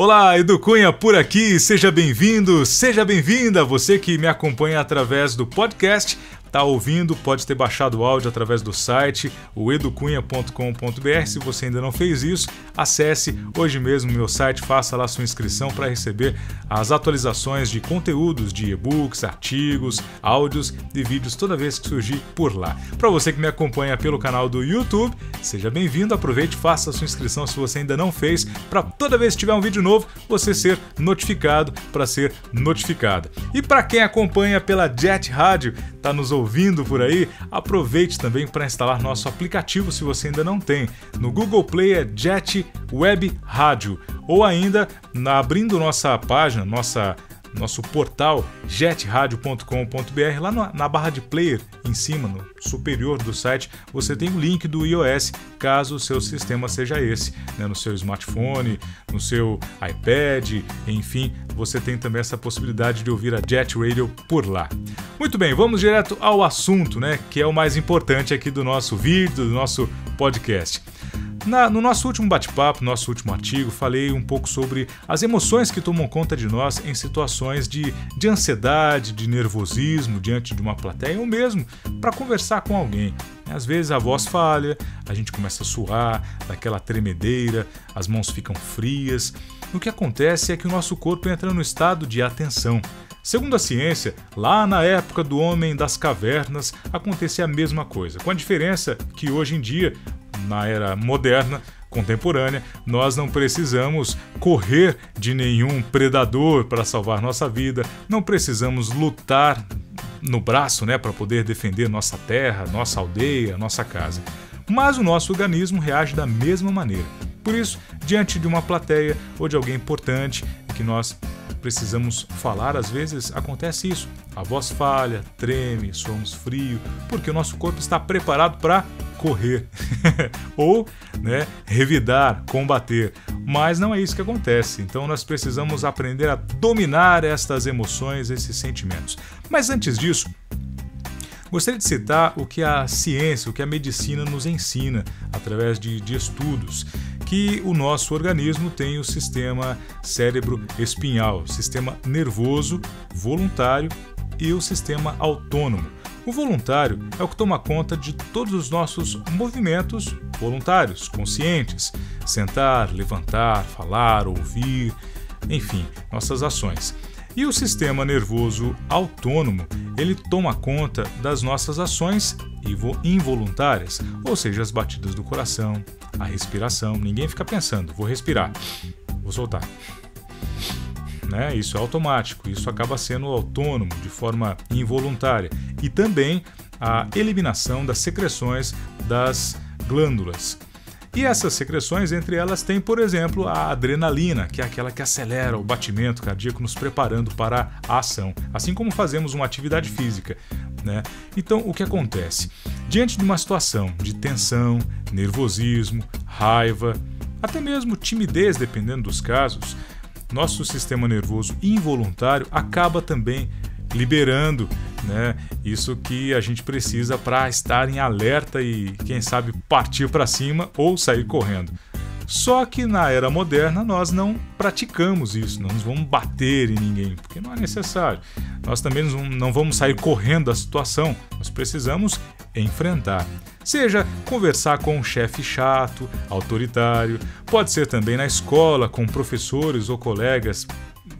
Olá, Edu Cunha por aqui, seja bem-vindo, seja bem-vinda, você que me acompanha através do podcast Tá ouvindo, pode ter baixado o áudio através do site, o educunha.com.br. Se você ainda não fez isso, acesse hoje mesmo meu site, faça lá sua inscrição para receber as atualizações de conteúdos de e-books, artigos, áudios e vídeos toda vez que surgir por lá. Para você que me acompanha pelo canal do YouTube, seja bem-vindo, aproveite, faça sua inscrição se você ainda não fez, para toda vez que tiver um vídeo novo, você ser notificado para ser notificada. E para quem acompanha pela Jet Rádio, tá nos ouvindo por aí, aproveite também para instalar nosso aplicativo se você ainda não tem. No Google Play é Jet Web Rádio ou ainda na, abrindo nossa página, nossa nosso portal jetradio.com.br, lá na, barra de player em cima, no superior do site, você tem o link do iOS, caso o seu sistema seja esse, né, no seu smartphone, no seu iPad, enfim, você tem também essa possibilidade de ouvir a Jet Radio por lá. Muito bem, vamos direto ao assunto, né, que é o mais importante aqui do nosso vídeo, do nosso podcast. Na, no nosso último bate-papo, nosso último artigo, falei um pouco sobre as emoções que tomam conta de nós em situações de, de ansiedade, de nervosismo diante de uma plateia ou mesmo para conversar com alguém. Às vezes a voz falha, a gente começa a suar, daquela tremedeira, as mãos ficam frias. O que acontece é que o nosso corpo entra no estado de atenção. Segundo a ciência, lá na época do homem das cavernas acontecia a mesma coisa, com a diferença que hoje em dia na era moderna, contemporânea, nós não precisamos correr de nenhum predador para salvar nossa vida, não precisamos lutar no braço, né, para poder defender nossa terra, nossa aldeia, nossa casa. Mas o nosso organismo reage da mesma maneira. Por isso, diante de uma plateia ou de alguém importante que nós precisamos falar, às vezes acontece isso. A voz falha, treme, somos frio, porque o nosso corpo está preparado para correr ou né, revidar, combater. Mas não é isso que acontece. Então nós precisamos aprender a dominar estas emoções, esses sentimentos. Mas antes disso, Gostaria de citar o que a ciência, o que a medicina nos ensina através de, de estudos, que o nosso organismo tem o sistema cérebro-espinhal, sistema nervoso voluntário e o sistema autônomo. O voluntário é o que toma conta de todos os nossos movimentos voluntários, conscientes: sentar, levantar, falar, ouvir, enfim, nossas ações. E o sistema nervoso autônomo, ele toma conta das nossas ações involuntárias, ou seja, as batidas do coração, a respiração. Ninguém fica pensando, vou respirar, vou soltar. Né? Isso é automático, isso acaba sendo autônomo de forma involuntária. E também a eliminação das secreções das glândulas. E essas secreções, entre elas, tem, por exemplo, a adrenalina, que é aquela que acelera o batimento cardíaco, nos preparando para a ação, assim como fazemos uma atividade física. Né? Então, o que acontece? Diante de uma situação de tensão, nervosismo, raiva, até mesmo timidez, dependendo dos casos, nosso sistema nervoso involuntário acaba também liberando né? Isso que a gente precisa para estar em alerta e, quem sabe, partir para cima ou sair correndo. Só que na era moderna nós não praticamos isso, não nos vamos bater em ninguém, porque não é necessário. Nós também não vamos sair correndo da situação, nós precisamos enfrentar. Seja conversar com um chefe chato, autoritário, pode ser também na escola com professores ou colegas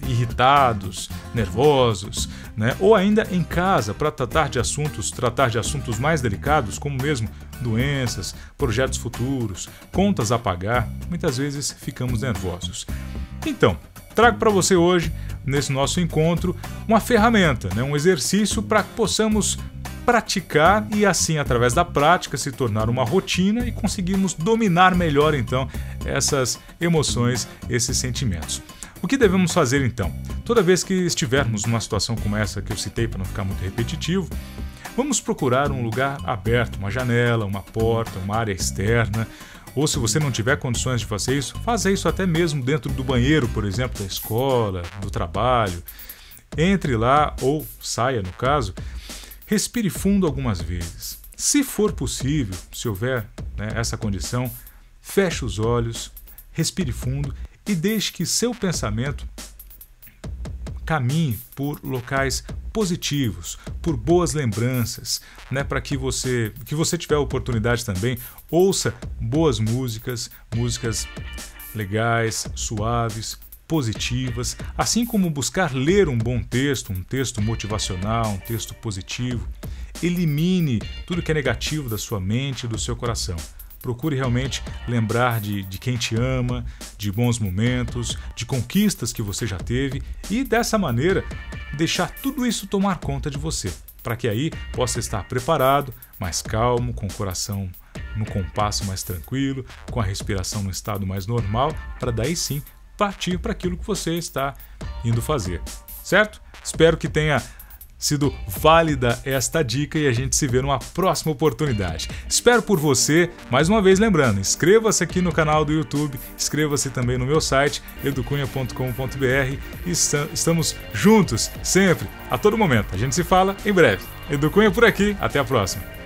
irritados, nervosos, né? ou ainda em casa para tratar de assuntos, tratar de assuntos mais delicados, como mesmo doenças, projetos futuros, contas a pagar, muitas vezes ficamos nervosos. Então, trago para você hoje, nesse nosso encontro, uma ferramenta, né? um exercício para que possamos praticar e assim através da prática se tornar uma rotina e conseguirmos dominar melhor então essas emoções, esses sentimentos. O que devemos fazer então? Toda vez que estivermos numa situação como essa que eu citei para não ficar muito repetitivo, vamos procurar um lugar aberto, uma janela, uma porta, uma área externa. Ou se você não tiver condições de fazer isso, faça isso até mesmo dentro do banheiro, por exemplo, da escola, do trabalho. Entre lá ou saia, no caso, respire fundo algumas vezes. Se for possível, se houver né, essa condição, feche os olhos, respire fundo e deixe que seu pensamento caminhe por locais positivos, por boas lembranças, né, para que você, que você tiver a oportunidade também, ouça boas músicas, músicas legais, suaves, positivas, assim como buscar ler um bom texto, um texto motivacional, um texto positivo. Elimine tudo que é negativo da sua mente e do seu coração. Procure realmente lembrar de, de quem te ama, de bons momentos, de conquistas que você já teve e dessa maneira deixar tudo isso tomar conta de você, para que aí possa estar preparado, mais calmo, com o coração no compasso mais tranquilo, com a respiração no estado mais normal, para daí sim partir para aquilo que você está indo fazer. Certo? Espero que tenha sido válida esta dica e a gente se vê numa próxima oportunidade. Espero por você, mais uma vez lembrando, inscreva-se aqui no canal do YouTube, inscreva-se também no meu site educunha.com.br e estamos juntos sempre, a todo momento. A gente se fala em breve. Educunha por aqui, até a próxima.